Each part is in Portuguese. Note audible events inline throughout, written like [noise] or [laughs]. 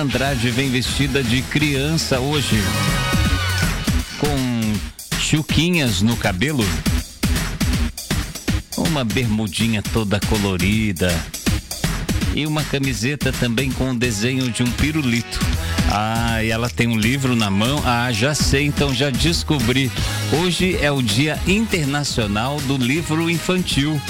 Andrade vem vestida de criança hoje. Com chuquinhas no cabelo. Uma bermudinha toda colorida. E uma camiseta também com o desenho de um pirulito. Ah, e ela tem um livro na mão. Ah, já sei, então já descobri. Hoje é o Dia Internacional do Livro Infantil.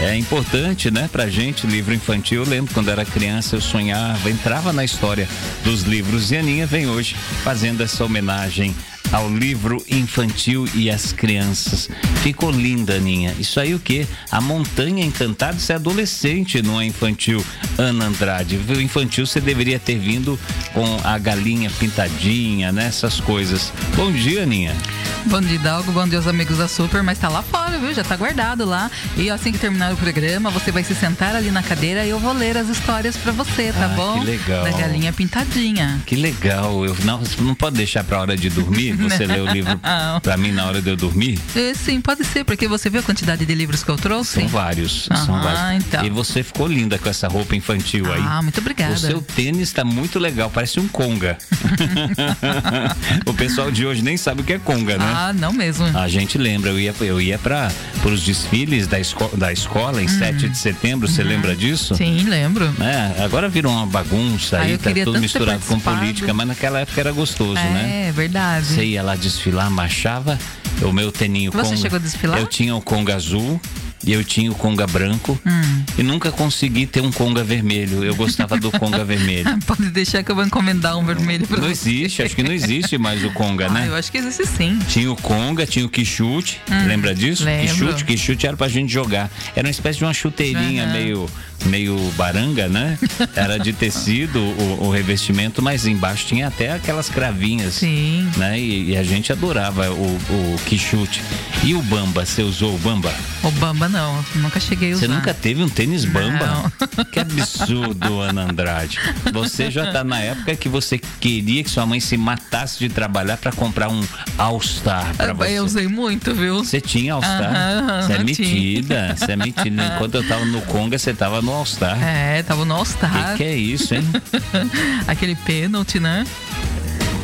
É importante, né, pra gente, livro infantil. Eu lembro quando era criança, eu sonhava, entrava na história dos livros. E a Aninha vem hoje fazendo essa homenagem ao livro infantil e às crianças. Ficou linda, Aninha. Isso aí o quê? A Montanha Encantada, isso é adolescente, não é infantil. Ana Andrade. O infantil você deveria ter vindo com a galinha pintadinha, né? Essas coisas. Bom dia, Aninha. Bom dia, Dalgo. Bom dia, os amigos da Super. Mas tá lá fora, viu? Já tá guardado lá. E assim que terminar o programa, você vai se sentar ali na cadeira e eu vou ler as histórias para você, tá ah, bom? Que legal. Da galinha pintadinha. Que legal. Eu não, não pode deixar pra hora de dormir? Você lê o livro [laughs] pra mim na hora de eu dormir? É, sim, pode ser, porque você viu a quantidade de livros que eu trouxe? São vários. são vários. Então. E você ficou linda com essa roupa infantil aí. Ah, muito obrigada. O seu tênis tá muito legal, parece um conga. [laughs] o pessoal de hoje nem sabe o que é conga, né? Ah, não mesmo. A gente lembra, eu ia, eu ia para os desfiles da, esco da escola em hum. 7 de setembro, você hum. lembra disso? Sim, lembro. É, agora virou uma bagunça aí, tá tudo misturado com política, mas naquela época era gostoso, é, né? É, verdade. Você ia lá desfilar, marchava, o meu teninho Você conga, chegou a desfilar? Eu tinha o conga azul e eu tinha o conga branco hum. e nunca consegui ter um conga vermelho. Eu gostava do conga vermelho. [laughs] Pode deixar que eu vou encomendar um vermelho pra Não você. existe, acho que não existe mais o conga, ah, né? Eu acho que existe sim. Tinha o conga, tinha o quichute, hum, lembra disso? Lembro. Quichute, quichute era pra gente jogar. Era uma espécie de uma chuteirinha uhum. meio meio baranga, né? [laughs] Era de tecido o, o, revestimento, mas embaixo tinha até aquelas cravinhas. Sim. Né? E, e a gente adorava o, o quichute. E o bamba, você usou o bamba? O bamba não, nunca cheguei a usar. Você nunca teve um tênis bamba? Não. [laughs] Que absurdo, Ana Andrade. Você já tá na época que você queria que sua mãe se matasse de trabalhar para comprar um All-Star pra você. Eu usei muito, viu? Você tinha All-Star? Você é metida, você é metida. Enquanto eu tava no Conga, você tava no All-Star. É, tava no All-Star. Que que é isso, hein? [laughs] Aquele pênalti, né?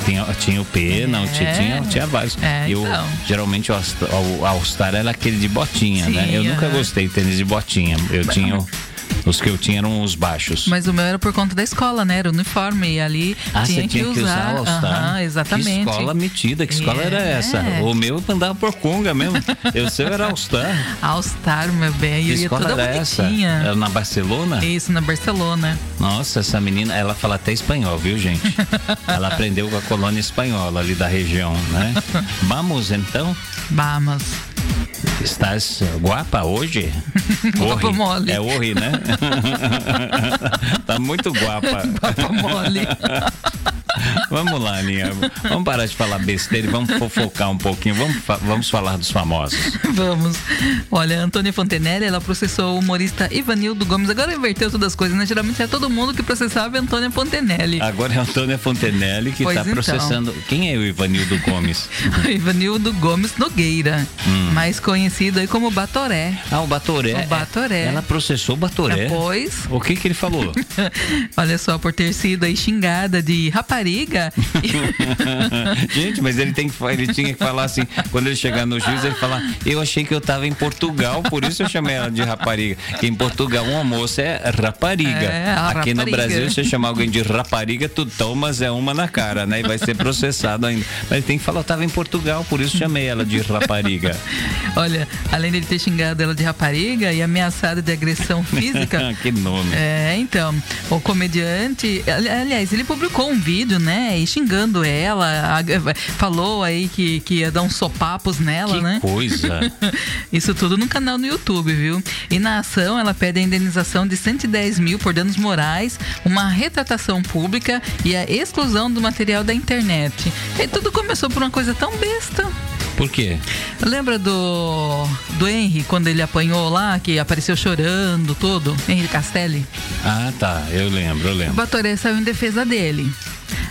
Tinha, tinha o pênalti, é. tinha, tinha vários. É, eu, então. Geralmente o All-Star era aquele de botinha, Sim, né? Eu nunca gostei de tênis de botinha. Eu tinha o os que eu tinha eram os baixos. Mas o meu era por conta da escola, né? Era uniforme. E ali ah, tinha, você tinha que usar. Que usar Aham, exatamente. Que escola metida, que escola era essa? O meu andava por conga mesmo. [laughs] o seu era All-Star. All-Star, meu bem. Que eu escola era essa? bonitinha. Era na Barcelona? Isso, na Barcelona. Nossa, essa menina, ela fala até espanhol, viu, gente? [laughs] ela aprendeu com a colônia espanhola ali da região, né? [laughs] Vamos então? Vamos. Estás guapa hoje? Guapa mole. É horri, né? [laughs] tá muito guapa. guapa mole. [laughs] Vamos lá, Aninha. Vamos parar de falar besteira e vamos fofocar um pouquinho. Vamos, vamos falar dos famosos. Vamos. Olha, Antônia Fontenelle, ela processou o humorista Ivanildo Gomes. Agora inverteu todas as coisas, né? Geralmente é todo mundo que processava a Antônia Fontenelle. Agora é a Antônia Fontenelle que está então. processando. Quem é o Ivanildo Gomes? [laughs] Ivanildo Gomes Nogueira, hum. mais conhecido aí como Batoré. Ah, o Batoré. O Batoré. Ela processou o Batoré? Depois. O que que ele falou? [laughs] Olha só, por ter sido aí xingada de rapariga. [laughs] Gente, mas ele, tem que, ele tinha que falar assim, quando ele chegar no juiz, ele falar, eu achei que eu tava em Portugal, por isso eu chamei ela de rapariga. Que em Portugal uma moça é rapariga. É, Aqui rapariga. no Brasil, se você chamar alguém de rapariga, tu tomas é uma na cara, né? E vai ser processado ainda. Mas ele tem que falar, eu tava em Portugal, por isso chamei ela de rapariga. [laughs] Olha, além dele ter xingado ela de rapariga e ameaçado de agressão física. [laughs] que nome. É, então, o comediante, aliás, ele publicou um vídeo, né, e xingando ela, falou aí que, que ia dar uns sopapos nela, que né? coisa. [laughs] Isso tudo no canal no YouTube, viu? E na ação, ela pede a indenização de 110 mil por danos morais, uma retratação pública e a exclusão do material da internet. E tudo começou por uma coisa tão besta. Por quê? Lembra do do Henry quando ele apanhou lá, que apareceu chorando, tudo? Henry Castelli? Ah, tá. Eu lembro, eu lembro. O Batoré saiu em defesa dele.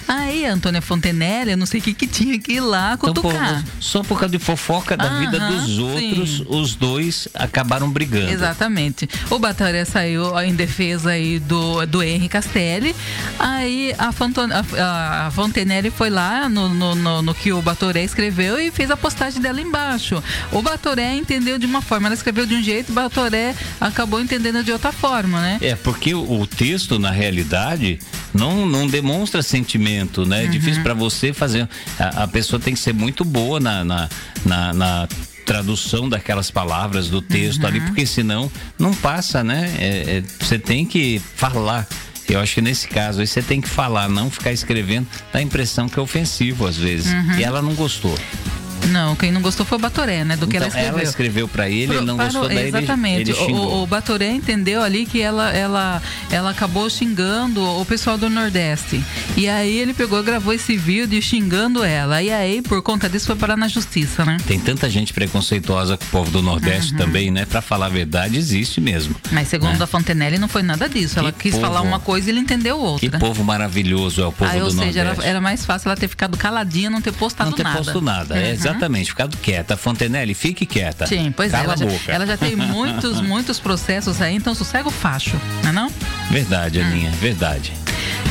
Aí Antônia Fontenelle, eu não sei o que, que tinha que ir lá Então, cutucar. pô, só por causa de fofoca da vida Aham, dos outros, sim. os dois acabaram brigando. Exatamente. O Batoré saiu em defesa aí do, do Henry Castelli. Aí a, Fonton, a, a Fontenelle foi lá no, no, no- no que o Batoré escreveu e fez a postagem dela embaixo. O Batoré entendeu de uma forma, ela escreveu de um jeito, o Batoré acabou entendendo de outra forma, né? É, porque o texto, na realidade, não, não demonstra sentimento, né? É difícil Uhum. para você fazer. A, a pessoa tem que ser muito boa na, na, na- na tradução daquelas palavras do texto Uhum. ali, porque senão não passa, né? É, é, você tem que falar. Eu acho que nesse caso aí você tem que falar, não ficar escrevendo, dá a impressão que é ofensivo às vezes. Uhum. E ela não gostou. Não, quem não gostou foi o Batoré, né? Do que então, ela escreveu. ela escreveu para ele, Pro- ele não parou- gostou daí, ele- Exatamente. ele, xingou. o, o Batoré entendeu ali que ela, ela, ela acabou xingando o pessoal do Nordeste. E aí ele pegou, gravou esse vídeo xingando ela. E aí, por conta disso, foi parar na justiça, né? Tem tanta gente preconceituosa com o povo do Nordeste Uhum. também, né? Pra falar a verdade, existe mesmo. Mas segundo né? a Fontenelle, não foi nada disso. ela Que quis falar povo. uma coisa e ele entendeu Que outra. povo maravilhoso é o povo do ou seja, era, Nordeste. era mais fácil ela ter ficado caladinha, não ter postado não ter nada. posto nada, é Uhum. Exatamente, ficado quieta. Fontenelle, fique quieta. Sim, pois é. Cala Ela a já, boca. ela já tem muitos, [laughs] muitos processos aí, então sossega o facho, não é não? Verdade, Aninha, verdade.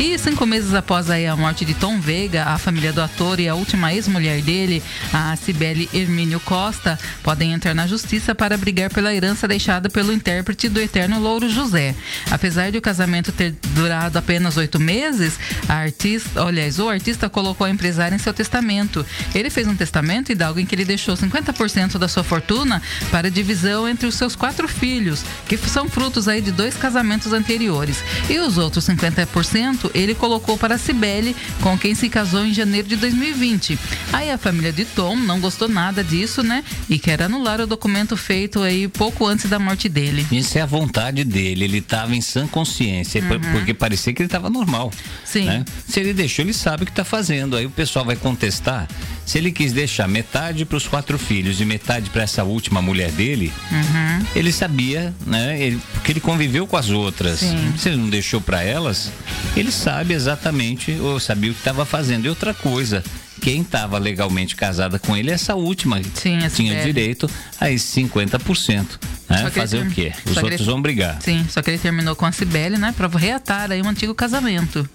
E cinco meses após a morte de Tom Veiga, a família do ator e a última ex-mulher dele, a Cibele Hermínio Costa, podem entrar na justiça para brigar pela herança deixada pelo intérprete do eterno Louro José. Apesar de o casamento ter durado apenas oito meses, a artista, aliás, o artista colocou a empresária em seu testamento. Ele fez um testamento e algo em que ele deixou 50% da sua fortuna para divisão entre os seus quatro filhos, que são frutos aí de dois casamentos anteriores. E os outros 50% ele colocou para Cibele, com quem se casou em janeiro de 2020. Aí a família de Tom não gostou nada disso, né? E quer anular o documento feito aí pouco antes da morte dele. Isso é a vontade dele, ele estava em sã consciência, por- porque parecia que ele estava normal. Uhum. Sim. né? Se ele deixou, ele sabe o que está fazendo. Aí o pessoal vai contestar. Se ele quis deixar metade para os quatro filhos e metade para essa última mulher dele, Uhum. ele sabia, né? Ele, porque ele conviveu com as outras. Sim. Se ele não deixou para elas, ele sabe exatamente, ou sabia o que estava fazendo. E outra coisa, quem estava legalmente casada com ele, essa última, Sim, essa tinha velha. direito a esses 50%. Né? Fazer ele o quê? Os só outros ele- vão brigar. Sim, só que ele terminou com a Cibele, né? Pra reatar aí um antigo casamento.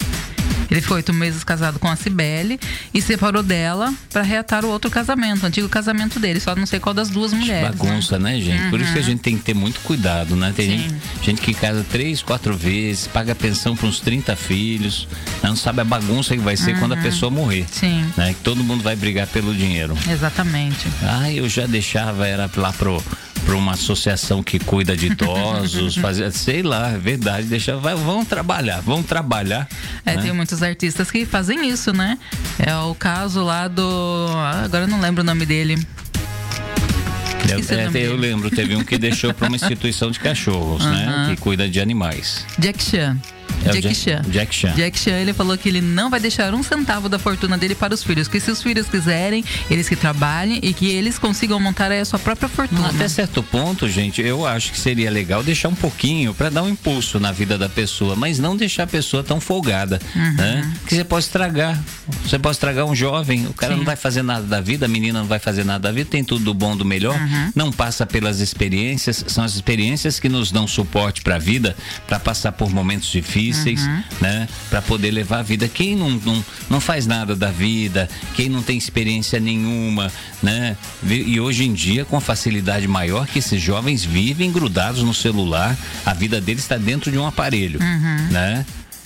Ele ficou oito meses casado com a Cibele e separou dela pra reatar o outro casamento, o antigo casamento dele. Só não sei qual das duas mulheres. né? Bagunça, né, gente? Por isso que a gente tem que ter muito cuidado, né? Tem gente, gente que casa três, quatro vezes, paga pensão para uns 30 filhos, né? não sabe a bagunça que vai ser quando a pessoa morrer. Sim. Né? Que todo mundo vai brigar pelo dinheiro. Exatamente. Ah, eu já deixava, era lá pro para uma associação que cuida de idosos, [laughs] fazer, sei lá, é verdade, deixa, vai, vão trabalhar, vão trabalhar. É, né? tem muitos artistas que fazem isso, né? É o caso lá do. ah, Agora eu não lembro o nome dele. É, eu lembro, teve um que deixou para uma [laughs] instituição de cachorros, né? Aham. Que cuida de animais. Jack Chan. É Jack Jack- Chan. Jack Chan. Jack Chan, ele falou que ele não vai deixar um centavo da fortuna dele para os filhos. Que se os filhos quiserem, eles que trabalhem e que eles consigam montar a sua própria fortuna. Até certo ponto, gente, eu acho que seria legal deixar um pouquinho para dar um impulso na vida da pessoa, mas não deixar a pessoa tão folgada, Uhum. né? Que você pode estragar. Você pode estragar um jovem, o cara Sim. não vai fazer nada da vida, a menina não vai fazer nada da vida, tem tudo do bom do melhor, Uhum. não passa pelas experiências, são as experiências que nos dão suporte para a vida, para passar por momentos difíceis, Uhum. né? Para poder levar a vida. Quem não, não, não faz nada da vida, quem não tem experiência nenhuma, né? E hoje em dia, com a facilidade maior que esses jovens vivem grudados no celular, a vida deles está dentro de um aparelho, né?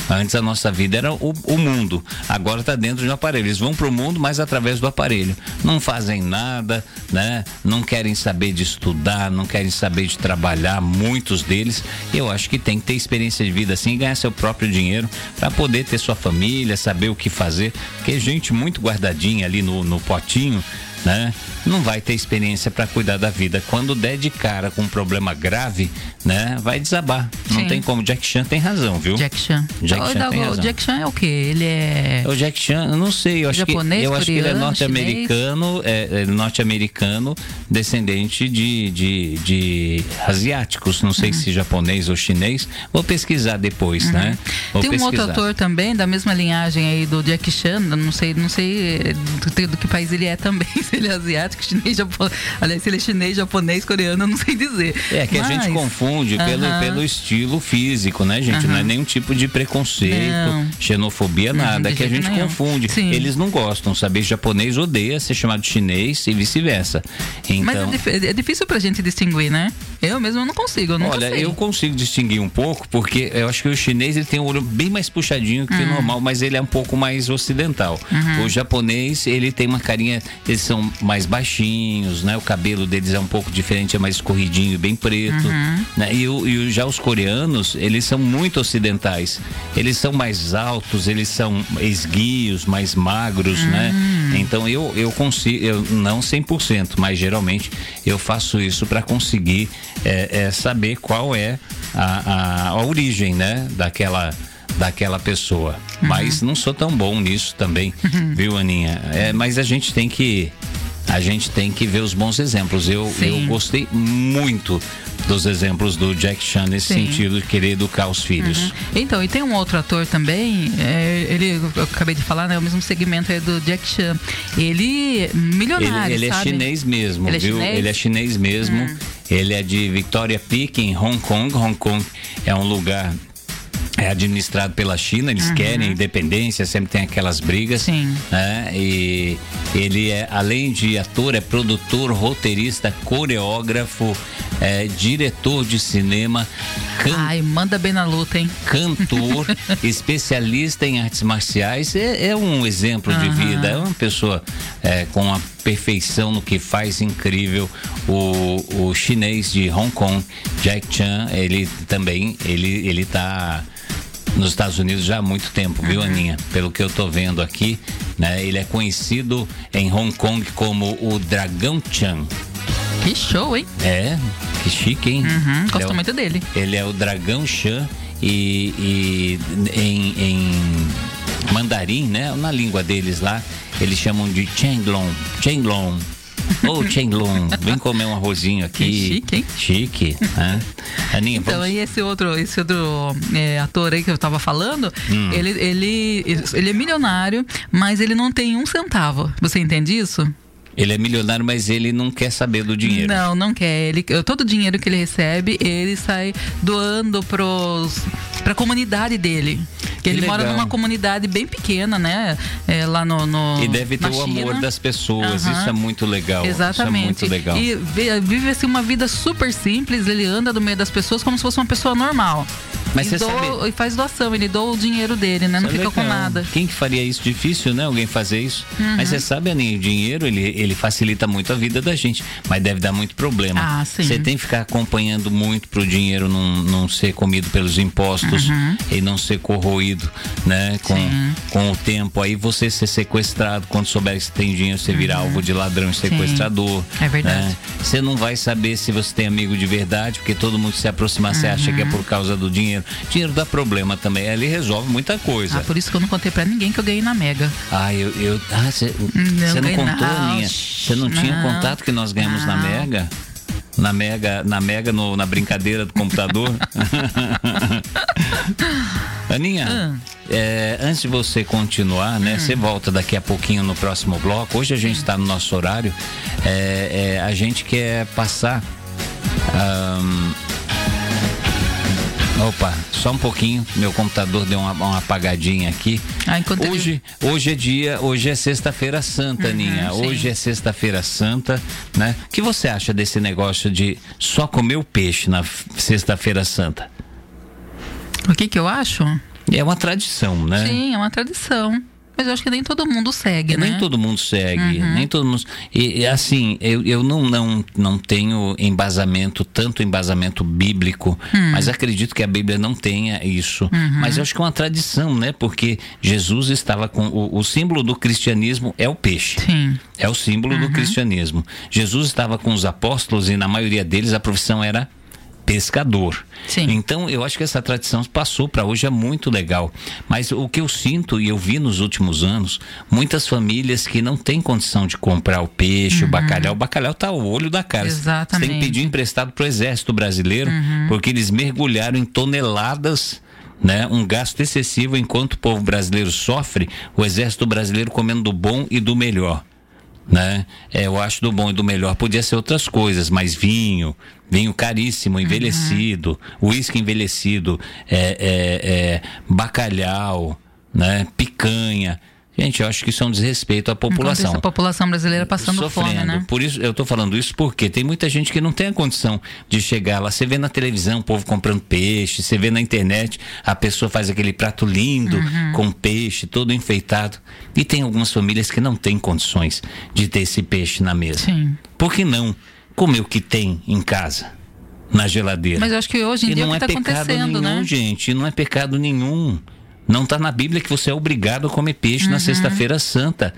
Antes a nossa vida era o, o mundo, agora está dentro de um aparelho. Eles vão para o mundo, mas através do aparelho. Não fazem nada, né? Não querem saber de estudar, não querem saber de trabalhar, muitos deles. Eu acho que tem que ter experiência de vida assim, ganhar seu próprio dinheiro para poder ter sua família, saber o que fazer. Porque gente muito guardadinha ali no, no potinho, né? Não vai ter experiência para cuidar da vida. Quando der de cara com um problema grave, né? Vai desabar. Sim. Não tem como. Jack Chan tem razão, viu? Jack Chan. Jack Chan tem razão. Jack Chan é o quê? Ele é. O Jack Chan, eu não sei. Eu acho Japonês, que eu acho que ele é norte-americano, é, é norte-americano, descendente de, de, de asiáticos. Não sei uhum. se japonês ou chinês. Vou pesquisar depois, uhum. né? Vou tem um pesquisar. outro ator também da mesma linhagem aí do Jack Chan. Não sei, não sei do, do que país ele é também. [laughs] Se ele é asiático, chinês, japonês. Aliás, se ele é chinês, japonês, coreano, eu não sei dizer. É que Mas... a gente confunde pelo, pelo estilo físico, né, gente? Não é nenhum tipo de preconceito, não. xenofobia, nada. É que a gente nenhum. confunde. Sim. Eles não gostam, saber japonês odeia ser chamado chinês e vice-versa. Então... Mas é, é difícil pra gente distinguir, né? Eu mesmo não consigo, eu Olha, sei. eu consigo distinguir um pouco, porque eu acho que o chinês ele tem um olho bem mais puxadinho que o hum. normal, mas ele é um pouco mais ocidental. Uhum. O japonês, ele tem uma carinha, eles são mais baixinhos, né? O cabelo deles é um pouco diferente, é mais escorridinho, bem preto. Uhum. Né? E, o, e já os coreanos, eles são muito ocidentais. Eles são mais altos, eles são esguios, mais magros, né? Hum. Então eu, eu consigo, eu não 100%, mas geralmente eu faço isso para conseguir é, é, saber qual é a, a, a origem, né? Daquela daquela pessoa. Uhum. Mas não sou tão bom nisso também, uhum. viu, Aninha? É, mas a gente tem que a gente tem que ver os bons exemplos. Eu, eu gostei muito dos exemplos do Jack Chan nesse Sim. sentido de querer educar os filhos. Uhum. Então, e tem um outro ator também, é, ele, eu acabei de falar, né? O mesmo segmento é do Jack Chan. Ele, milionário, Ele, ele é chinês mesmo, ele é viu? É chinês? Ele é chinês mesmo. Uhum. Ele é de Victoria Peak, em Hong Kong. Hong Kong é um lugar é administrado pela China, eles uhum. querem independência, sempre tem aquelas brigas. Sim. Né? E ele é, além de ator, é produtor, roteirista, coreógrafo, é, diretor de cinema. Can... Ai, manda bem na luta, hein? Cantor, [laughs] especialista em artes marciais. É, é um exemplo uhum. de vida, é uma pessoa é, com a perfeição no que faz incrível. O, o chinês de Hong Kong, Jack Chan, ele também, ele, ele tá nos Estados Unidos já há muito tempo, viu. Aninha? Pelo que eu tô vendo aqui, né? Ele é conhecido em Hong Kong como o Dragão Chan. Que show, hein? É, que chique, hein? Uhum, gosto é muito dele. Ele é o Dragão Chan e, e em, em mandarim, né? Na língua deles lá, eles chamam de Chenglong. Chenglong. Ô, oh, [laughs] Chenglong, vem comer um arrozinho aqui. Que chique, hein? Chique. Né? Aninha, então, vamos... e esse outro, esse outro é, ator aí que eu tava falando, hum. ele, ele, ele é milionário, mas ele não tem um centavo. Você entende isso? Ele é milionário, mas ele não quer saber do dinheiro. Não, não quer. Ele, todo o dinheiro que ele recebe, ele sai doando para a comunidade dele. Que ele legal. mora numa comunidade bem pequena, né? É, lá no, no, E deve ter o China. amor das pessoas. Uhum. Isso é muito legal. Exatamente. Isso é muito legal. E vive assim uma vida super simples. Ele anda no meio das pessoas como se fosse uma pessoa normal. Mas e, doa, sabe... e faz doação, ele doa o dinheiro dele, né? Não fica legal. com nada. Quem que faria isso? Difícil, né? Alguém fazer isso. Uhum. Mas você sabe, Aninha, o dinheiro, ele, ele facilita muito a vida da gente, mas deve dar muito problema. Ah, sim. Você tem que ficar acompanhando muito para o dinheiro não, não ser comido pelos impostos uhum. e não ser corroído, né? Com, com o tempo. Aí você ser sequestrado, quando souber que você tem dinheiro, você virar uhum. alvo de ladrão e sequestrador. Sim. É verdade. Né? Você não vai saber se você tem amigo de verdade, porque todo mundo se aproximar, você acha que é uhum. por causa do dinheiro dinheiro. Dinheiro dá problema também. Ele resolve muita coisa. Ah, por isso que eu não contei pra ninguém que eu ganhei na Mega. Ah, eu. eu ah, você não, não contou, Aninha? Você não, não, tinha contato que nós ganhamos na Mega? Na Mega, na Mega no, na brincadeira do computador? [laughs] [laughs] Aninha, é, antes de você continuar, né? Hum. Você volta daqui a pouquinho no próximo bloco. Hoje a gente está no nosso horário. É, é, a gente quer passar. Um, Opa, só um pouquinho. Meu computador deu uma, uma apagadinha aqui. Ah, hoje, ele... hoje é dia, hoje é sexta-feira santa, uhum, Ninha. Hoje é sexta-feira santa, né? O que você acha desse negócio de só comer o peixe na sexta-feira santa? O que que eu acho? É uma tradição, né? Sim, é uma tradição. Mas eu acho que nem todo mundo segue, nem né? todo mundo segue, uhum. nem todo mundo. E, assim, eu, eu não, não, não tenho embasamento, tanto embasamento bíblico, hum. mas acredito que a Bíblia não tenha isso. Uhum. Mas eu acho que é uma tradição, né? Porque Jesus estava com. O, o símbolo do cristianismo é o peixe. Sim. É o símbolo uhum. do cristianismo. Jesus estava com os apóstolos e na maioria deles a profissão era pescador. Sim. Então eu acho que essa tradição passou para hoje é muito legal. Mas o que eu sinto e eu vi nos últimos anos, muitas famílias que não têm condição de comprar o peixe, uhum. o bacalhau. O bacalhau tá ao olho da cara. Exatamente. Você tem que pedir emprestado para o exército brasileiro, uhum. porque eles mergulharam em toneladas né, um gasto excessivo enquanto o povo brasileiro sofre, o exército brasileiro comendo do bom e do melhor né? É, eu acho do bom e do melhor podia ser outras coisas, mas vinho, vinho caríssimo, uhum. envelhecido, uísque uhum. envelhecido, é, é, é, bacalhau, né? Picanha. Gente, eu acho que isso é um desrespeito à população. a população brasileira passando Sofrendo. fome, né? Por isso eu estou falando isso porque tem muita gente que não tem a condição de chegar lá. Você vê na televisão o povo comprando peixe, você vê na internet a pessoa faz aquele prato lindo uhum. com peixe todo enfeitado. E tem algumas famílias que não têm condições de ter esse peixe na mesa. Sim. Por que não comer o que tem em casa? Na geladeira. Mas eu acho que hoje em e dia não é, é tá pecado nenhum, né? gente. Não é pecado nenhum. Não está na Bíblia que você é obrigado a comer peixe uhum. na Sexta-feira Santa.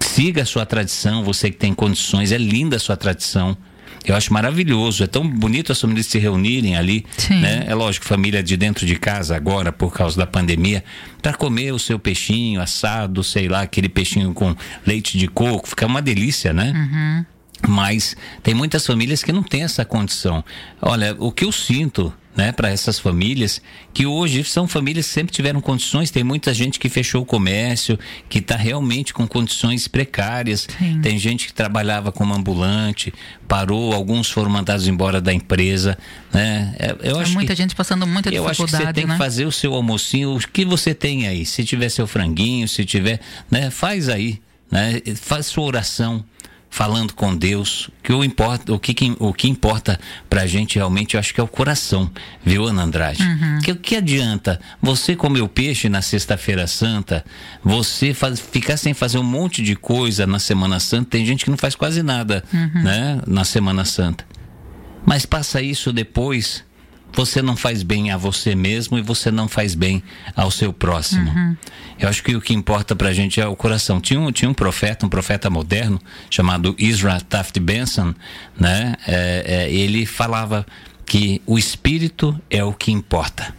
Siga a sua tradição, você que tem condições, é linda a sua tradição. Eu acho maravilhoso, é tão bonito as famílias se reunirem ali, Sim. né? É lógico, família de dentro de casa agora, por causa da pandemia, para comer o seu peixinho assado, sei lá, aquele peixinho com leite de coco, fica uma delícia, né? Uhum. Mas tem muitas famílias que não têm essa condição. Olha, o que eu sinto né, para essas famílias, que hoje são famílias que sempre tiveram condições, tem muita gente que fechou o comércio, que está realmente com condições precárias, Sim. tem gente que trabalhava como ambulante, parou, alguns foram mandados embora da empresa, né? É, eu acho muita que, gente passando muita dificuldade, Eu acho que você tem né? que fazer o seu almocinho, o que você tem aí, se tiver seu franguinho, se tiver, né, faz aí, né? Faz sua oração, falando com Deus, que o, importa, o, que, o que importa pra gente realmente, eu acho que é o coração, viu, Ana Andrade? Uhum. Que, que adianta você comer o peixe na Sexta-feira Santa, você faz, ficar sem fazer um monte de coisa na Semana Santa, tem gente que não faz quase nada, uhum. né, na Semana Santa. Mas passa isso depois você não faz bem a você mesmo e você não faz bem ao seu próximo. Uhum. Eu acho que o que importa pra gente é o coração. Tinha um, tinha um profeta, um profeta moderno, chamado Israel Taft Benson, né? É, é, ele falava que o espírito é o que importa.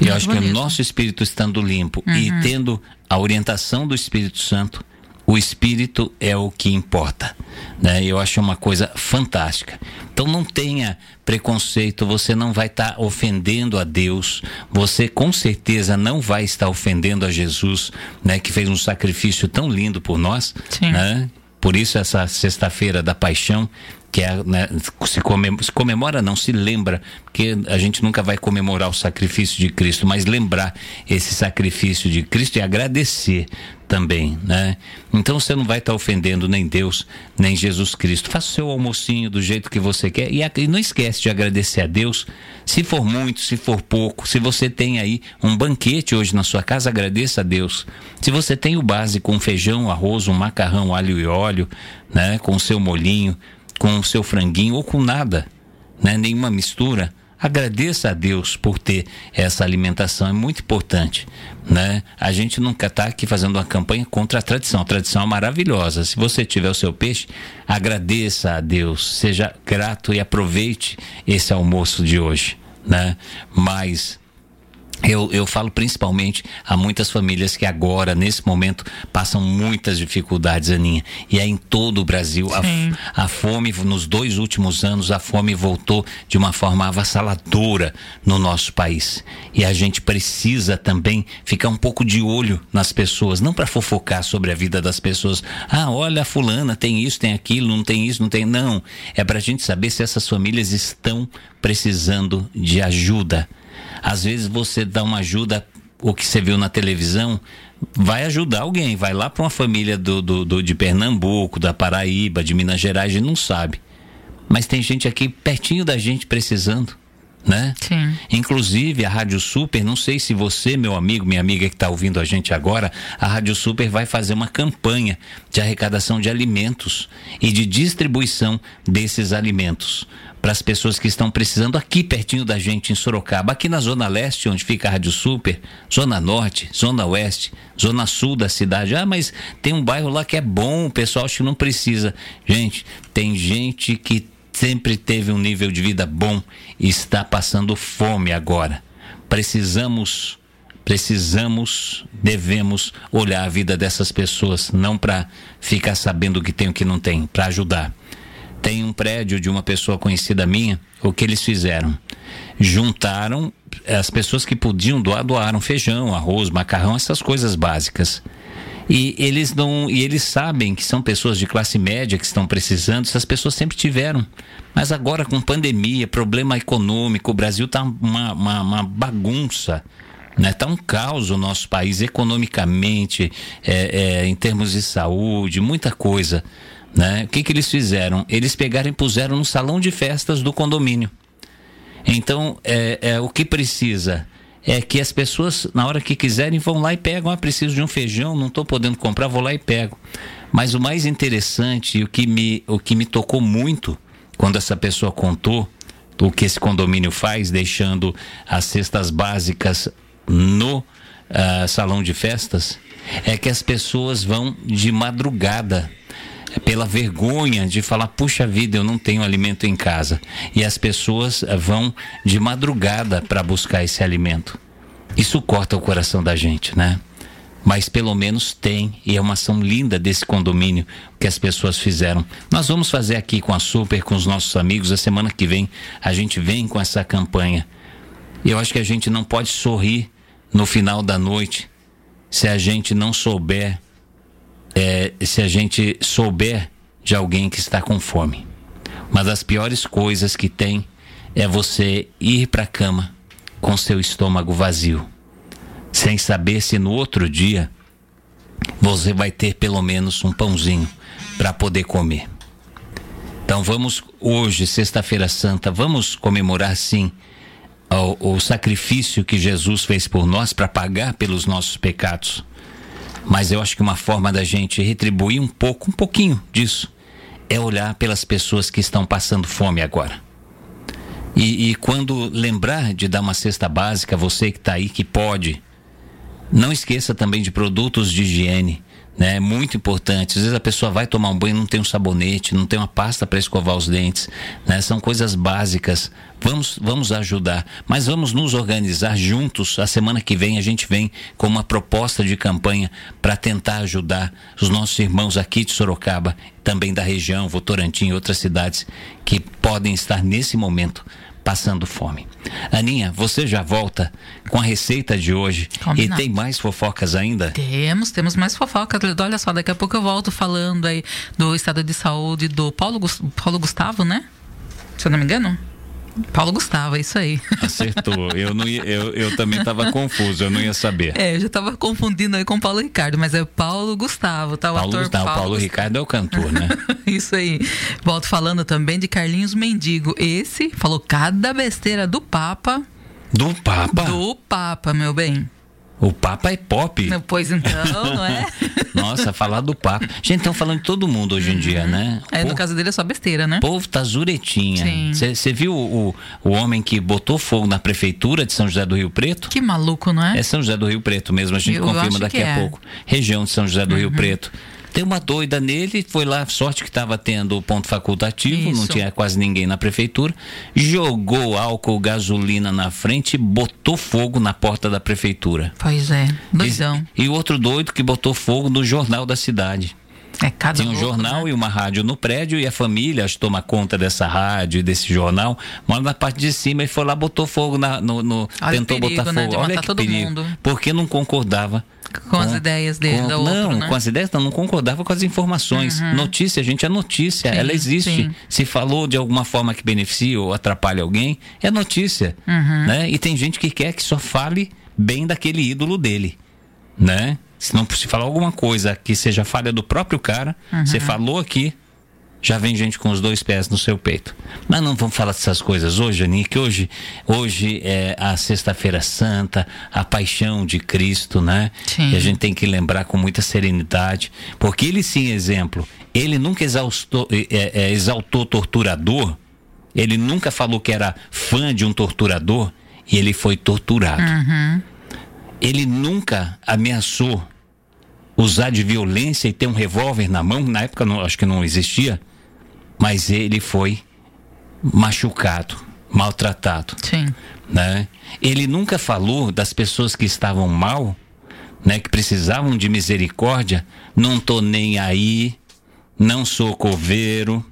E eu acho bonito. que o nosso espírito estando limpo uhum. e tendo a orientação do Espírito Santo, o espírito é o que importa. Né? Eu acho uma coisa fantástica. Então não tenha preconceito, você não vai estar tá ofendendo a Deus, você com certeza não vai estar ofendendo a Jesus, né, que fez um sacrifício tão lindo por nós, Sim. né? Por isso essa sexta-feira da paixão que é, né, se, comemora, se, comemora, não se lembra, porque a gente nunca vai comemorar o sacrifício de Cristo, mas lembrar esse sacrifício de Cristo e agradecer também, né? Então você não vai estar tá ofendendo nem Deus, nem Jesus Cristo. Faça o seu almocinho do jeito que você quer e, e não esquece de agradecer a Deus. Se for muito, se for pouco, se você tem aí um banquete hoje na sua casa, agradeça a Deus. Se você tem o básico, um feijão, arroz, um macarrão, alho e óleo, né, com o seu molinho, com o seu franguinho ou com nada, né? nenhuma mistura. Agradeça a Deus por ter essa alimentação, é muito importante. Né? A gente nunca está aqui fazendo uma campanha contra a tradição. A tradição é maravilhosa. Se você tiver o seu peixe, agradeça a Deus, seja grato e aproveite esse almoço de hoje. Né? Mas eu, eu falo principalmente a muitas famílias que agora, nesse momento, passam muitas dificuldades, Aninha. E é em todo o Brasil. A, a, fome, nos dois últimos anos, a fome voltou de uma forma avassaladora no nosso país. E a gente precisa também ficar um pouco de olho nas pessoas, não para fofocar sobre a vida das pessoas. Ah, olha, fulana tem isso, tem aquilo, não tem isso, não tem. Não. É para a gente saber se essas famílias estão precisando de ajuda às vezes você dá uma ajuda, o que você viu na televisão, vai ajudar alguém. Vai lá para uma família do, do, do, de Pernambuco, da Paraíba, de Minas Gerais, a gente não sabe. Mas tem gente aqui pertinho da gente precisando. né? Sim. Inclusive a Rádio Super, não sei se você, meu amigo, minha amiga que está ouvindo a gente agora, a Rádio Super vai fazer uma campanha de arrecadação de alimentos e de distribuição desses alimentos para as pessoas que estão precisando aqui pertinho da gente em Sorocaba, aqui na zona leste, onde fica a Rádio Super, zona norte, zona oeste, zona sul da cidade. Ah, mas tem um bairro lá que é bom, o pessoal acha que não precisa. Gente, tem gente que sempre teve um nível de vida bom e está passando fome agora. Precisamos, precisamos, devemos olhar a vida dessas pessoas, não para ficar sabendo o que tem e o que não tem, para ajudar. Tem um prédio de uma pessoa conhecida minha, o que eles fizeram? Juntaram as pessoas que podiam doar, doaram feijão, arroz, macarrão, essas coisas básicas. E eles não, e eles sabem que são pessoas de classe média que estão precisando, essas pessoas sempre tiveram. Mas agora com pandemia, problema econômico, o Brasil está uma, uma, uma, bagunça. Né? Tá um caos o nosso país economicamente, é, é, em termos de saúde, muita coisa. Né? O que, que eles fizeram? Eles pegaram e puseram no salão de festas do condomínio. Então, é, é o que precisa? é que as pessoas, na hora que quiserem, vão lá e pegam. Ah, preciso de um feijão, não estou podendo comprar, vou lá e pego. Mas o mais interessante e o que me, o que me tocou muito quando essa pessoa contou o que esse condomínio faz, deixando as cestas básicas no uh, salão de festas, é que as pessoas vão de madrugada pela vergonha de falar, puxa vida, eu não tenho alimento em casa. E as pessoas vão de madrugada para buscar esse alimento. Isso corta o coração da gente, né? Mas pelo menos tem, e é uma ação linda desse condomínio que as pessoas fizeram. Nós vamos fazer aqui com a Super, com os nossos amigos, a semana que vem a gente vem com essa campanha. E eu acho que a gente não pode sorrir no final da noite se a gente não souber é, se a gente souber de alguém que está com fome. Uma das piores coisas que tem é você ir para a cama com seu estômago vazio, sem saber se no outro dia você vai ter pelo menos um pãozinho para poder comer. Então vamos hoje, sexta-feira santa, vamos comemorar sim o, o sacrifício que Jesus fez por nós para pagar pelos nossos pecados. Mas eu acho que uma forma da gente retribuir um pouco, um pouquinho disso, é olhar pelas pessoas que estão passando fome agora. E, e quando lembrar de dar uma cesta básica, você que está aí que pode, não esqueça também de produtos de higiene né? É muito importante. Às vezes a pessoa vai tomar um banho não tem um sabonete, não tem uma pasta para escovar os dentes, né? São coisas básicas. Vamos, vamos ajudar, mas vamos nos organizar juntos. A semana que vem a gente vem com uma proposta de campanha para tentar ajudar os nossos irmãos aqui de Sorocaba, também da região, Votorantim e outras cidades que podem estar nesse momento passando fome. Aninha, você já volta com a receita de hoje Combinado. e tem mais fofocas ainda? Temos, temos mais fofocas. Olha só, daqui a pouco eu volto falando aí do estado de saúde do Paulo, Paulo Gustavo, né? Se eu não me engano. Paulo Gustavo, é isso aí. [laughs] Acertou. Eu, não ia, eu, eu também estava confuso, eu não ia saber. É, eu já estava confundindo aí com Paulo Ricardo, mas é Paulo Gustavo, tá? O Paulo ator Gustavo, Paulo, Paulo Ricardo é o cantor, né? [laughs] isso aí. Volto falando também de Carlinhos Mendigo. Esse falou cada besteira do Papa. Do Papa? Do Papa, meu bem. O Papa é pop. Pois então, não é? [laughs] Nossa, falar do Papa. Gente, estão falando de todo mundo hoje em dia, né? É, no caso dele é só besteira, né? O povo tá zuretinha. Você viu o, o homem que botou fogo na prefeitura de São José do Rio Preto? Que maluco, não é? É São José do Rio Preto mesmo, a gente Eu confirma daqui a é. pouco. Região de São José do uhum. Rio Preto. Tem uma doida nele, foi lá, sorte que estava tendo ponto facultativo, Isso. não tinha quase ninguém na prefeitura, jogou álcool, gasolina na frente e botou fogo na porta da prefeitura. Pois é, doidão. E, e outro doido que botou fogo no jornal da cidade. É cada Tinha um louco, jornal né? e uma rádio no prédio e a família toma conta dessa rádio e desse jornal, mora na parte de cima e foi lá, botou fogo na, no, no tentou perigo, botar né? fogo. Olha que todo perigo. Mundo. Porque não concordava com, com as ideias dele, com, não, outro, né? com as ideias não, não concordava com as informações. Uhum. Notícia, gente, é notícia, sim, ela existe. Sim. Se falou de alguma forma que beneficia ou atrapalha alguém, é notícia, uhum. né? E tem gente que quer que só fale bem daquele ídolo dele, né? Se não se falar alguma coisa que seja falha do próprio cara, uhum. você falou aqui, já vem gente com os dois pés no seu peito. Mas não vamos falar dessas coisas hoje, Aninha, que hoje, hoje é a Sexta-feira Santa, a paixão de Cristo, né? Sim. E a gente tem que lembrar com muita serenidade, porque ele sim, exemplo, ele nunca exaustou, é, é, exaltou torturador, ele nunca falou que era fã de um torturador, e ele foi torturado. Uhum. Ele nunca ameaçou usar de violência e ter um revólver na mão, na época não, acho que não existia, mas ele foi machucado, maltratado. Sim. Né? Ele nunca falou das pessoas que estavam mal, né, que precisavam de misericórdia, não tô nem aí, não sou coveiro,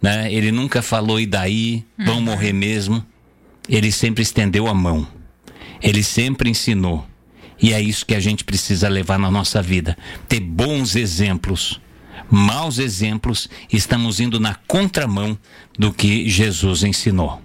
né? Ele nunca falou e daí, vão uhum. morrer mesmo. Ele sempre estendeu a mão. Ele sempre ensinou. E é isso que a gente precisa levar na nossa vida: ter bons exemplos. Maus exemplos, estamos indo na contramão do que Jesus ensinou.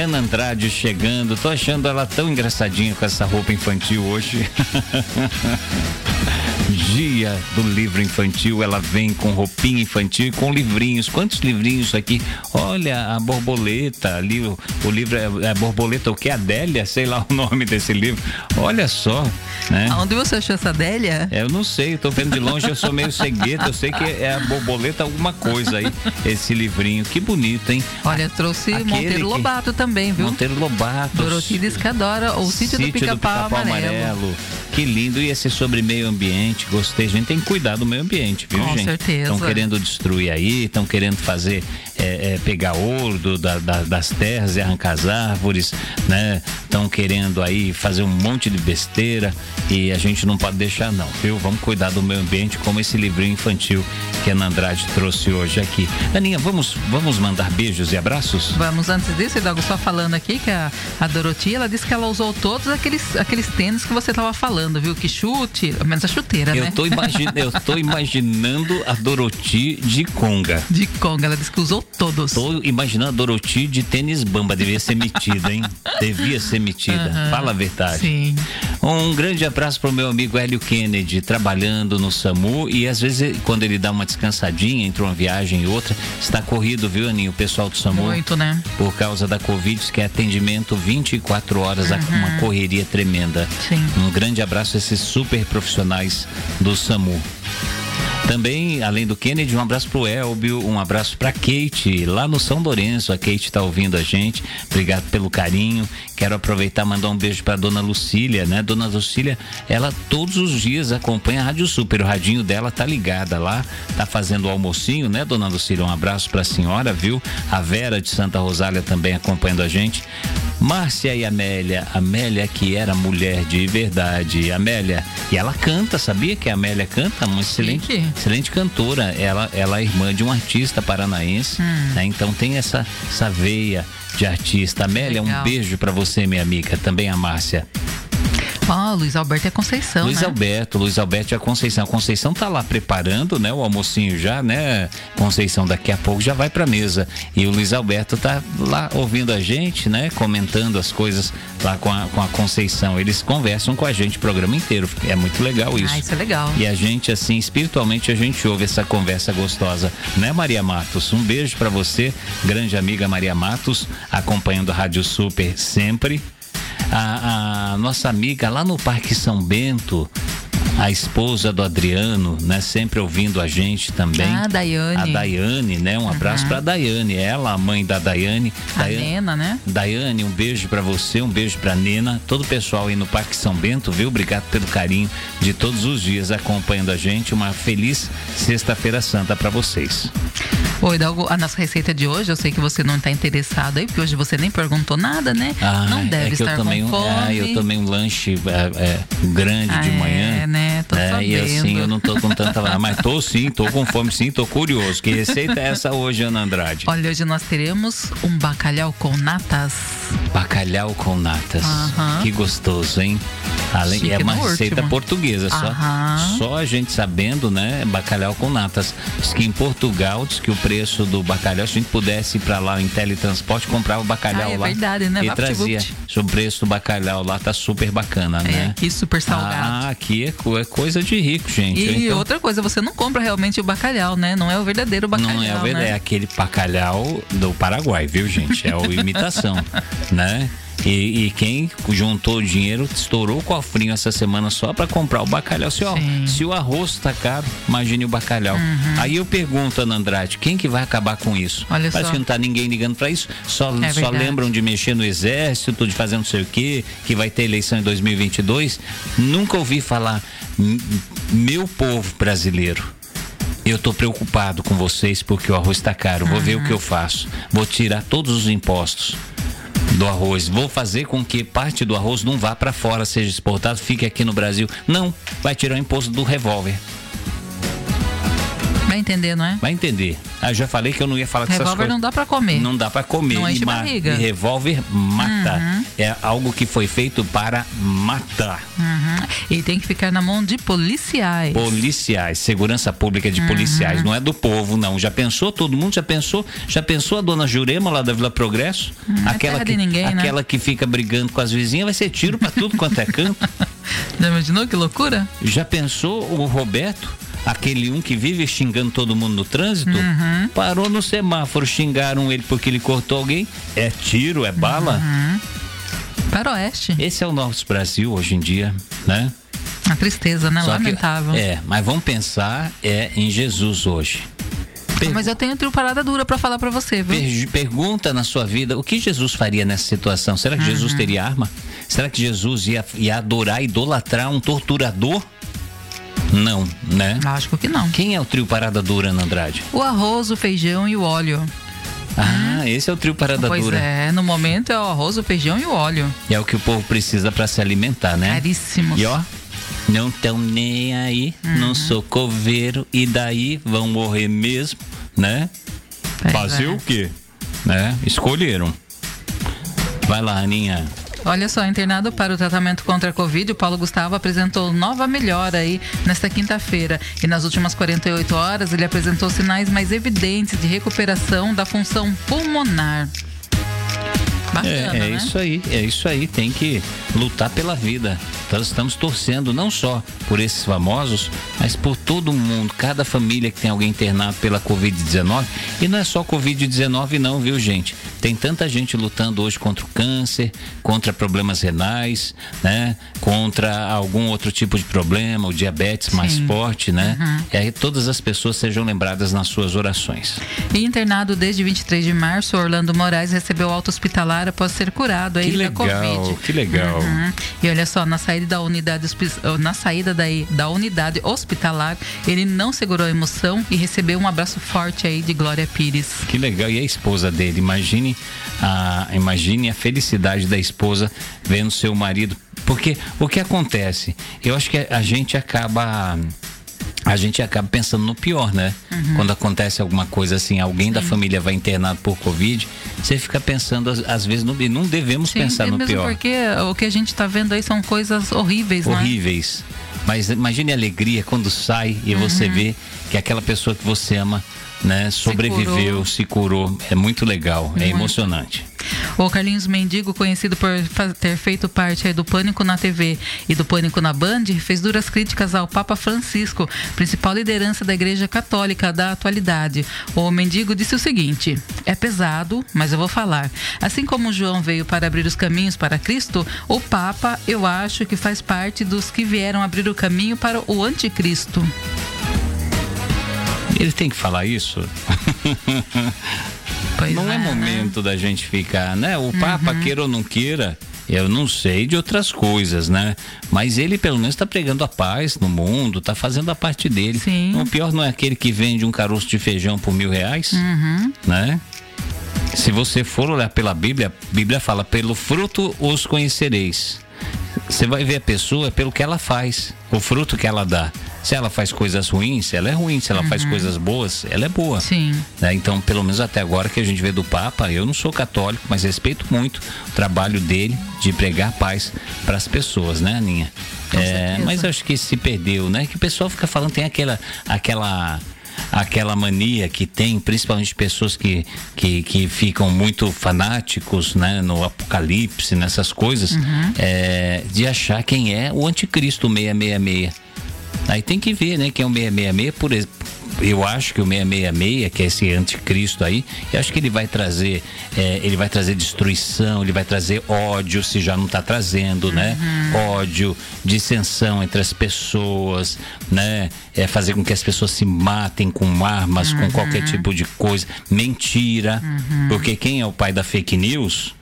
Ana Andrade chegando, tô achando ela tão engraçadinha com essa roupa infantil hoje. [laughs] dia do livro infantil, ela vem com roupinha infantil e com livrinhos. Quantos livrinhos aqui? Olha, a borboleta ali, o, o livro é, é borboleta, o que? Adélia? Sei lá [laughs] o nome desse livro. Olha só, né? Onde você achou essa Adélia? Eu não sei, eu tô vendo de longe, eu sou meio cegueta, eu sei que é a borboleta alguma coisa aí, esse livrinho. Que bonito, hein? Olha, trouxe Aquele Monteiro Lobato também, viu? Monteiro Lobato. Dorothy Escadora, o Sítio, Sítio do Pica-Pau Amarelo. Amarelo. Que lindo. E esse sobre meio ambiente, gostei. A gente tem que cuidar do meio ambiente, viu, Com gente? Com certeza. Estão querendo destruir aí, estão querendo fazer, é, é, pegar ouro do, da, da, das terras e arrancar as árvores, né? Estão querendo aí fazer um monte de besteira e a gente não pode deixar não, viu? Vamos cuidar do meio ambiente como esse livrinho infantil que a Ana Andrade trouxe hoje aqui. Aninha, vamos, vamos mandar beijos e abraços? Vamos, antes disso, Hidalgo, só falando aqui que a, a Doroti, ela disse que ela usou todos aqueles, aqueles tênis que você estava falando, viu? Que chute, menos a chuteira, eu né? Tô imagi [laughs] eu tô imaginando a Doroti de conga. De conga, ela disse que usou todos. Tô imaginando a Doroti de tênis bamba, devia ser metida, hein? [laughs] devia ser uhum, fala a verdade. Sim. Um grande abraço pro meu amigo Hélio Kennedy, trabalhando no SAMU e às vezes quando ele dá uma descansadinha entre uma viagem e outra, está corrido, viu, Aninho, o pessoal do SAMU? Muito, né? Por causa da Covid, que é atendimento 24 horas, uma correria tremenda. Sim. Um grande abraço a esses super profissionais do SAMU. Também, além do Kennedy, um abraço pro Elbio, um abraço pra Kate, lá no São Lourenço. A Kate tá ouvindo a gente. Obrigado pelo carinho. Quero aproveitar e mandar um beijo pra dona Lucília, né? Dona Lucília, ela todos os dias acompanha a Rádio Super. O radinho dela tá ligada lá, tá fazendo o almocinho, né, dona Lucília? Um abraço pra senhora, viu? A Vera de Santa Rosália também acompanhando a gente. Márcia e Amélia. Amélia que era mulher de verdade. Amélia, e ela canta, sabia que a Amélia canta? Uma excelente, excelente cantora. Ela, ela é irmã de um artista paranaense, hum. né? Então tem essa, essa veia de artista. Amélia, Legal. um beijo para você, minha amiga. Também a Márcia. Ah, Luiz Alberto é Conceição, Luiz né? Alberto, Luiz Alberto é Conceição. A Conceição tá lá preparando, né, o almocinho já, né? Conceição daqui a pouco já vai pra mesa. E o Luiz Alberto tá lá ouvindo a gente, né, comentando as coisas lá com a, com a Conceição. Eles conversam com a gente o programa inteiro. É muito legal isso. Ah, isso é legal. E a gente assim, espiritualmente a gente ouve essa conversa gostosa, né, Maria Matos? Um beijo para você, grande amiga Maria Matos, acompanhando a Rádio Super sempre a, a nossa amiga lá no Parque São Bento, a esposa do Adriano, né? Sempre ouvindo a gente também. Ah, a Daiane. A Daiane, né? Um abraço uhum. para Daiane, ela, a mãe da Daiane. A Daiane, Nena, né? Daiane, um beijo para você, um beijo para Nena, todo o pessoal aí no Parque São Bento, viu? Obrigado pelo carinho de todos os dias acompanhando a gente. Uma feliz Sexta-feira Santa para vocês. Oi, Hidalgo, a nossa receita de hoje, eu sei que você não está interessado aí, porque hoje você nem perguntou nada, né? Ah, não deve é estar eu tomei com um, fome. Ah, eu tomei um lanche é, é, grande ah, de manhã. É, né? É, tô é, sabendo. E assim, eu não tô com tanta. Mas tô sim, tô com fome sim, tô curioso. Que receita é essa hoje, Ana Andrade? Olha, hoje nós teremos um bacalhau com natas. Bacalhau com natas. Que gostoso, hein? Além, Chique é uma receita último. portuguesa, só, só a gente sabendo, né? Bacalhau com natas. Diz que em Portugal, diz que o preço do bacalhau, se a gente pudesse ir pra lá em teletransporte, comprar o bacalhau Ah, é lá. verdade, né? E trazia. O preço do bacalhau lá tá super bacana, É, né? aqui super salgado. Ah, aqui é, co- é coisa de rico, gente. E Então, outra coisa, você não compra realmente o bacalhau, né? Não é o verdadeiro bacalhau, não é, o verdade, é né? aquele bacalhau do Paraguai, viu, gente? É o imitação, [laughs] né? E, e quem juntou o dinheiro estourou o cofrinho essa semana só para comprar o bacalhau. Se, ó. Uhum. se o arroz tá caro, imagine o bacalhau. Aí eu pergunto, Ana Andrade, quem que vai acabar com isso? Olha Parece só. que não tá ninguém ligando para isso. Só, É só lembram de mexer no exército, de fazer não sei o quê, que vai ter eleição em 2022. Nunca ouvi falar, "M- meu povo brasileiro. Eu tô preocupado com vocês porque o arroz está caro. Vou ver o que eu faço. Vou tirar todos os impostos do arroz. Vou fazer com que parte do arroz não vá para fora, seja exportado, fique aqui no Brasil. Não, vai tirar o imposto do revólver. Vai entender, não é? Vai entender. Ah, já falei que eu não ia falar dessas Revólver coisas. não dá pra comer. Não dá para comer. Não enche e, barriga. Uhum. e revólver mata. É algo que foi feito para matar. Uhum. E tem que ficar na mão de policiais. Policiais, segurança pública Uhum. de policiais, não é do povo, não. Já pensou? Todo mundo já pensou? Já pensou a dona Jurema lá da Vila Progresso? é terra de ninguém, né? aquela que fica brigando com as vizinhas, vai ser tiro pra tudo quanto é canto. [laughs] Já imaginou que loucura? Já pensou o Roberto? Aquele um que vive xingando todo mundo no trânsito, Uhum. parou no semáforo, xingaram ele porque ele cortou alguém. É tiro, é bala. Uhum. Para oeste. Esse é o nosso Brasil hoje em dia, né? A tristeza, né? Só que- Lamentável. é, mas vamos pensar é em Jesus hoje. Per- Mas eu tenho trio parada dura pra falar pra você, viu? per- pergunta na sua vida o que Jesus faria nessa situação. Será que Uhum. Jesus teria arma? Será que Jesus ia, ia adorar, idolatrar um torturador? Não, né? Lógico que não. Quem é o trio Parada Dura, Ana Andrade? O arroz, o feijão e o óleo. Ah, esse é o trio Parada pois Dura. é, no momento é o arroz, o feijão e o óleo. É o que o povo precisa para se alimentar, né? Caríssimos. E ó, não tão nem aí, não Uhum. sou coveiro e daí vão morrer mesmo, né? Pois Fazer é. o quê? Né? Escolheram. Vai lá, Aninha. Olha só, internado para o tratamento contra a Covid, o Paulo Gustavo apresentou nova melhora aí nesta quinta-feira. E nas últimas 48 horas, ele apresentou sinais mais evidentes de recuperação da função pulmonar. Bacana, É, é né? isso aí, é isso aí, tem que lutar pela vida. Nós estamos torcendo não só por esses famosos, mas por todo mundo, cada família que tem alguém internado pela Covid-19. E não é só Covid-19 não, viu gente? Tem tanta gente lutando hoje contra o câncer, contra problemas renais, né? Contra algum outro tipo de problema, o diabetes mais Sim. forte, né? Uhum. E aí todas as pessoas sejam lembradas nas suas orações. E internado desde 23 de março, Orlando Moraes recebeu alta hospitalar após ser curado aí Que da legal, Covid. que legal. Uhum. E olha só, na saída da unidade, hospi- na saída daí, da unidade hospitalar, ele não segurou a emoção e recebeu um abraço forte aí de Glória Pires. Que legal. E a esposa dele? Imagine a, imagine a felicidade da esposa vendo seu marido. Porque o que acontece? Eu acho que a gente acaba. A gente acaba pensando no pior, né? Uhum. Quando acontece alguma coisa assim, alguém da família vai internado por Covid, você fica pensando, às, vezes, no, e não devemos pensar é no mesmo pior. porque o que a gente tá vendo aí são coisas horríveis, né? horríveis. Mas imagine a alegria quando sai e você Uhum. vê que aquela pessoa que você ama, né, sobreviveu, se curou. É muito legal, é emocionante. O Carlinhos Mendigo, conhecido por ter feito parte do Pânico na TV e do Pânico na Band, fez duras críticas ao Papa Francisco, principal liderança da Igreja Católica da atualidade. O Mendigo disse o seguinte: é pesado, mas eu vou falar. Assim como João veio para abrir os caminhos para Cristo, o Papa, eu acho que faz parte dos que vieram abrir o caminho para o anticristo. Ele tem que falar isso? [laughs] Pois não é, né? momento da gente ficar, né? O Papa, Uhum. queira ou não queira, eu não sei de outras coisas, né? Mas ele pelo menos está pregando a paz no mundo, está fazendo a parte dele. Sim. O pior não é aquele que vende um caroço de feijão por mil reais, Uhum. né? Se você for olhar pela Bíblia, a Bíblia fala: pelo fruto os conhecereis. Você vai ver a pessoa pelo que ela faz, o fruto que ela dá. Se ela faz coisas ruins, ela é ruim. Se ela uhum. faz coisas boas, ela é boa. Sim. Né? Então, pelo menos até agora que a gente vê do Papa, eu não sou católico, mas respeito muito o trabalho dele de pregar paz para as pessoas, né, Aninha? É, mas acho que se perdeu, né? Que o pessoal fica falando, tem aquela, aquela aquela mania que tem, principalmente pessoas que, que, que ficam muito fanáticos né, no apocalipse, nessas coisas, uhum. é, de achar quem é o anticristo 666. Aí tem que ver, né, quem é o 666, por exemplo eu acho que o 666, que é esse anticristo aí, eu acho que ele vai trazer, é, ele vai trazer destruição, ele vai trazer ódio, se já não está trazendo, né? uhum. né? Ódio, dissensão entre as pessoas, né? É fazer com que as pessoas se matem com armas, uhum. com qualquer tipo de coisa, mentira, uhum. porque quem é o pai da fake news?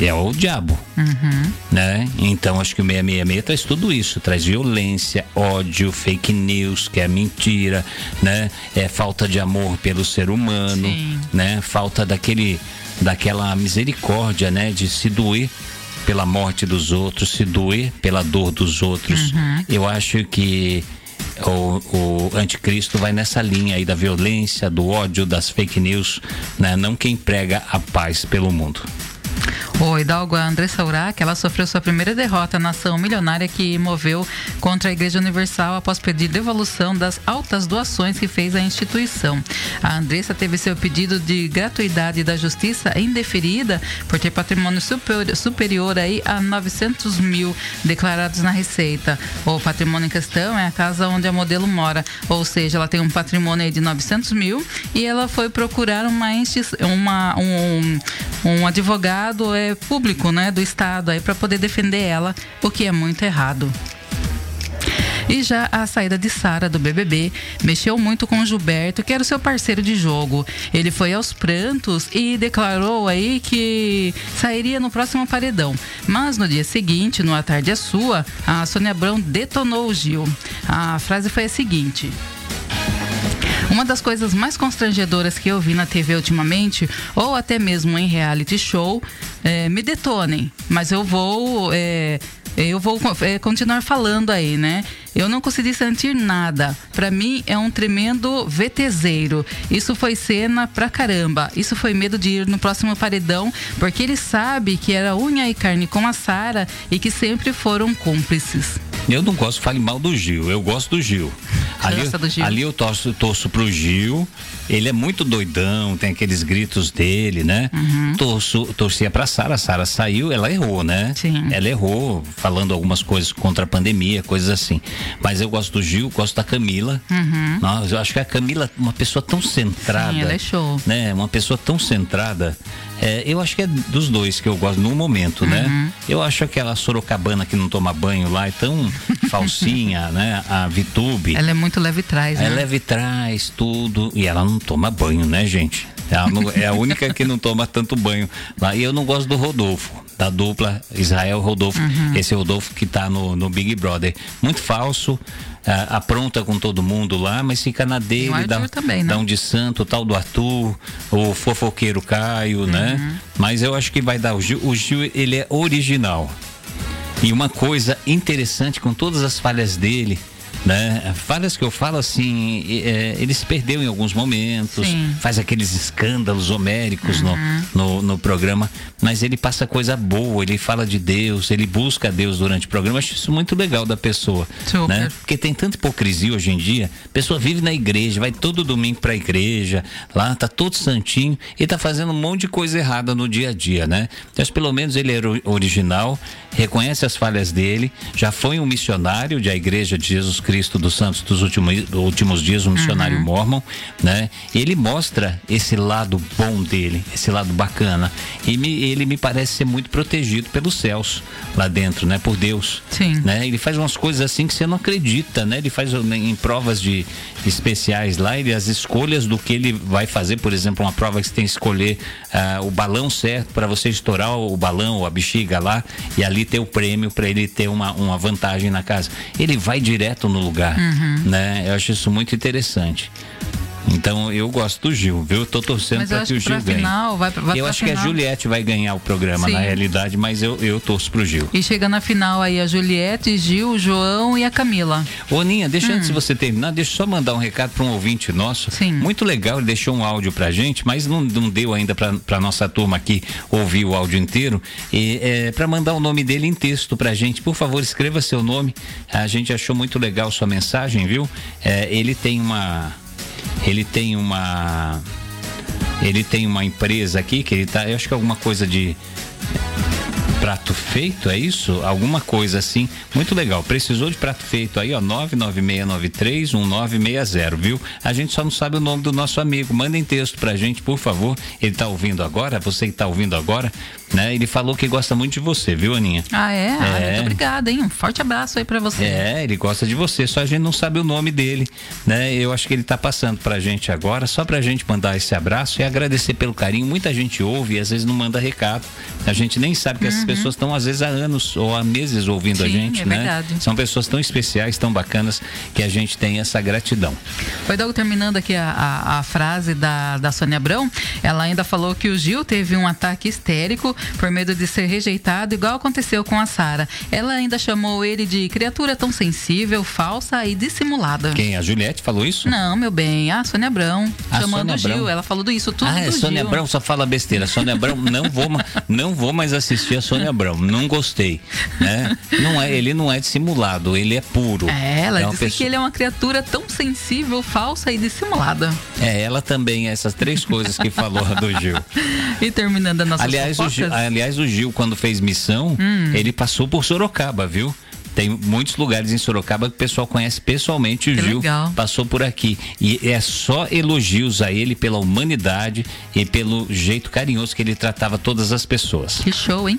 É o diabo, uhum. né? Então acho que o 666 traz tudo isso, traz violência, ódio, fake news, que é mentira, né? É falta de amor pelo ser humano, Sim. né? Falta daquele, daquela misericórdia, né? De se doer pela morte dos outros, se doer pela dor dos outros. Uhum. Eu acho que o, o, anticristo vai nessa linha aí da violência, do ódio, das fake news, né? Não quem prega a paz pelo mundo. O Hidalgo Andressa Urach, ela sofreu sua primeira derrota na ação milionária que moveu contra a Igreja Universal após pedir devolução das altas doações que fez à instituição. A Andressa teve seu pedido de gratuidade da justiça indeferida por ter patrimônio superior, superior aí a 900 mil declarados na Receita. O patrimônio em questão é a casa onde a modelo mora, ou seja, ela tem um patrimônio de 900 mil e ela foi procurar uma, uma um, um advogado é, público né, do Estado aí para poder defender ela, o que é muito errado. E já a saída de Sara do BBB mexeu muito com o Gilberto, que era o seu parceiro de jogo. Ele foi aos prantos e declarou aí que sairia no próximo paredão. Mas no dia seguinte, no A Tarde é Sua, a Sônia Abrão detonou o Gil. A frase foi a seguinte: uma das coisas mais constrangedoras que eu vi na TV ultimamente, ou até mesmo em reality show, é, me detonem, mas eu vou. É, eu vou é, continuar falando aí, né? Eu não consegui sentir nada. Para mim é um tremendo VTZero. Isso foi cena pra caramba. Isso foi medo de ir no próximo paredão, porque ele sabe que era unha e carne com a Sara e que sempre foram cúmplices. Eu não gosto, fale mal do Gil. Eu gosto do Gil. Ali, do Gil. ali eu torço, torço pro Gil. Ele é muito doidão, tem aqueles gritos dele, né? Uhum. Torço, torcia pra Sara. A Sara saiu, ela errou, né? Sim. Ela errou, falando algumas coisas contra a pandemia, coisas assim. Mas eu gosto do Gil, gosto da Camila. Uhum. Nossa, eu acho que a Camila, uma pessoa tão centrada. Sim, ela é show. Né? Uma pessoa tão centrada. É, eu acho que é dos dois que eu gosto no momento, né? uhum. né? Eu acho aquela Sorocabana que não toma banho lá é tão [laughs] falsinha, né? A Vitube. Ela é muito leve trás, né? É leve trás, tudo. E ela não toma banho, né, gente? Não, é a única que não toma tanto banho lá. E eu não gosto do Rodolfo, da dupla Israel Rodolfo. Uhum. Esse Rodolfo que tá no, no Big Brother. Muito falso apronta com todo mundo lá, mas fica na dele, dá, também, né? dá um de santo, tal do Arthur, o fofoqueiro Caio, né? uhum. né? Mas eu acho que vai dar o Gil, o Gil ele é original. E uma coisa interessante com todas as falhas dele, né? Falhas que eu falo assim, é, ele se perdeu em alguns momentos, Sim. faz aqueles escândalos homéricos uhum. no, no, no, programa, mas ele passa coisa boa, ele fala de Deus, ele busca Deus durante o programa. Eu acho isso muito legal da pessoa, Super. né? Porque tem tanta hipocrisia hoje em dia. A pessoa vive na igreja, vai todo domingo pra igreja, lá tá todo santinho e tá fazendo um monte de coisa errada no dia a dia, né? Mas pelo menos ele era original, reconhece as falhas dele, já foi um missionário da igreja de Jesus Cristo Cristo dos Santos dos últimos, últimos dias, o missionário uhum. mormon, né? Ele mostra esse lado bom dele, esse lado bacana. E me, ele me parece ser muito protegido pelos céus lá dentro, né? Por Deus. Sim. Né? Ele faz umas coisas assim que você não acredita, né? Ele faz em provas de especiais lá, ele, as escolhas do que ele vai fazer, por exemplo, uma prova que você tem que escolher uh, o balão certo para você estourar o balão ou a bexiga lá e ali ter o prêmio para ele ter uma, uma vantagem na casa. Ele vai direto no lugar, uhum. né? Eu acho isso muito interessante. Então eu gosto do Gil, viu? Eu tô torcendo para que o Gil ganhe. Final, vai, vai eu acho final. que a Juliette vai ganhar o programa, Sim. na realidade, mas eu, eu torço pro Gil. E chega na final aí a Juliette, Gil, o João e a Camila. Ô, Ninha, deixa hum. antes de você terminar, deixa eu só mandar um recado para um ouvinte nosso. Sim. Muito legal, ele deixou um áudio pra gente, mas não, não deu ainda pra, pra nossa turma aqui ouvir o áudio inteiro. E é, para mandar o nome dele em texto pra gente, por favor, escreva seu nome. A gente achou muito legal sua mensagem, viu? É, ele tem uma ele tem uma ele tem uma empresa aqui que ele tá, eu acho que é alguma coisa de prato feito, é isso? Alguma coisa assim. Muito legal. Precisou de prato feito aí, ó, 996931960, viu? A gente só não sabe o nome do nosso amigo. Mandem texto pra gente, por favor. Ele tá ouvindo agora, você que tá ouvindo agora, né? Ele falou que gosta muito de você, viu, Aninha? Ah, é? é. Ah, muito obrigada, hein? Um forte abraço aí pra você. É, ele gosta de você, só a gente não sabe o nome dele, né? Eu acho que ele tá passando pra gente agora, só pra gente mandar esse abraço e agradecer pelo carinho. Muita gente ouve e às vezes não manda recado. A gente nem sabe que uhum. essas pessoas estão às vezes há anos ou há meses ouvindo Sim, a gente, é né? Verdade. São pessoas tão especiais, tão bacanas que a gente tem essa gratidão. Foi logo terminando aqui a, a, a frase da, da Sônia Abrão, ela ainda falou que o Gil teve um ataque histérico por medo de ser rejeitado, igual aconteceu com a Sara. Ela ainda chamou ele de criatura tão sensível, falsa e dissimulada. Quem? A Juliette falou isso? Não, meu bem, a Sônia Abrão. A chamando o Gil, Abrão. ela falou isso tudo ah, do Sônia Gil. Abrão só fala besteira. Sônia Abrão, não vou, não vou mais assistir a Sônia Abrão. Não gostei, né? Não é, ele não é dissimulado, ele é puro. É, ela é disse pessoa... que ele é uma criatura tão sensível, falsa e dissimulada. É, ela também, essas três coisas que falou do Gil. e terminando a nossa aliás, o Gil, aliás, o Gil, quando fez missão, hum. ele passou por Sorocaba, viu? Tem muitos lugares em Sorocaba que o pessoal conhece pessoalmente. O que Gil legal. passou por aqui. E é só elogios a ele pela humanidade e pelo jeito carinhoso que ele tratava todas as pessoas. Que show, hein?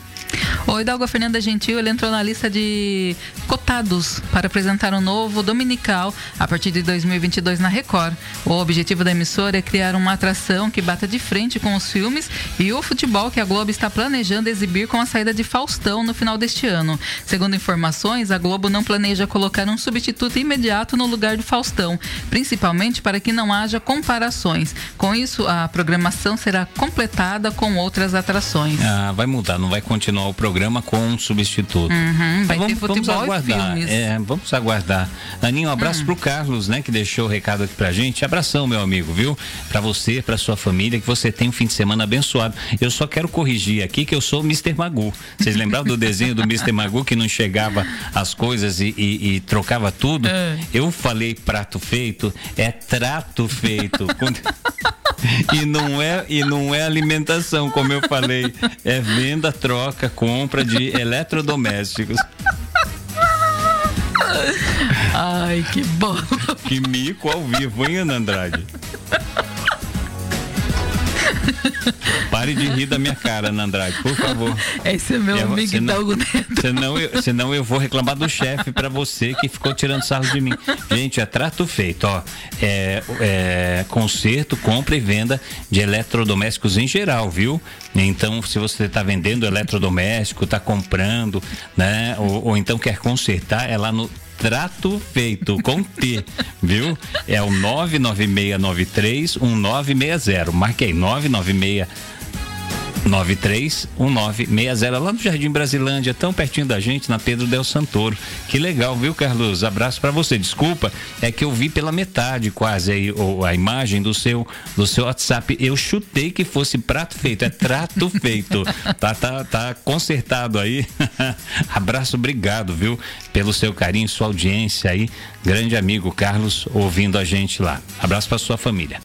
O Hidalgo Fernanda Gentil ele entrou na lista de cotados para apresentar um novo dominical a partir de 2022 na Record. O objetivo da emissora é criar uma atração que bata de frente com os filmes e o futebol que a Globo está planejando exibir com a saída de Faustão no final deste ano. Segundo informações, a Globo não planeja colocar um substituto imediato no lugar do Faustão, principalmente para que não haja comparações. Com isso, a programação será completada com outras atrações. Ah, vai mudar, não vai continuar continuar o programa com um substituto. Uhum, vai então, vamos, ter vamos aguardar. É, vamos aguardar. Aninho, um abraço hum. pro Carlos, né, que deixou o recado aqui pra gente. Abração, meu amigo, viu? Pra você, pra sua família, que você tenha um fim de semana abençoado. Eu só quero corrigir aqui que eu sou o Mr. Magu. Vocês lembravam do desenho do Mr. Magu que não chegava as coisas e, e, e trocava tudo? É. Eu falei prato feito, é trato feito. [laughs] e não é e não é alimentação, como eu falei, é venda, troca, compra de eletrodomésticos. Ai, que bom. Que mico ao vivo, hein, Ana Andrade? Pare de rir da minha cara, Ana Andrade, por favor. Esse é meu é, amigo senão, Hidalgo Neto. Senão eu, senão eu vou reclamar do chefe para você que ficou tirando sarro de mim. Gente, é trato feito, ó. É, é, conserto, compra e venda de eletrodomésticos em geral, viu? Então, se você está vendendo eletrodoméstico, está comprando, né? Ou, ou então quer consertar, é lá no Trato Feito, com T, viu? É o 99693 1960. Marquei 996 931960 lá no Jardim Brasilândia, tão pertinho da gente, na Pedro Del Santoro. Que legal, viu, Carlos? Abraço para você. Desculpa, é que eu vi pela metade quase aí a imagem do seu do seu WhatsApp. Eu chutei que fosse prato feito, é trato [laughs] feito. Tá tá tá consertado aí. [laughs] Abraço, obrigado, viu, pelo seu carinho, sua audiência aí. Grande amigo Carlos ouvindo a gente lá. Abraço para sua família.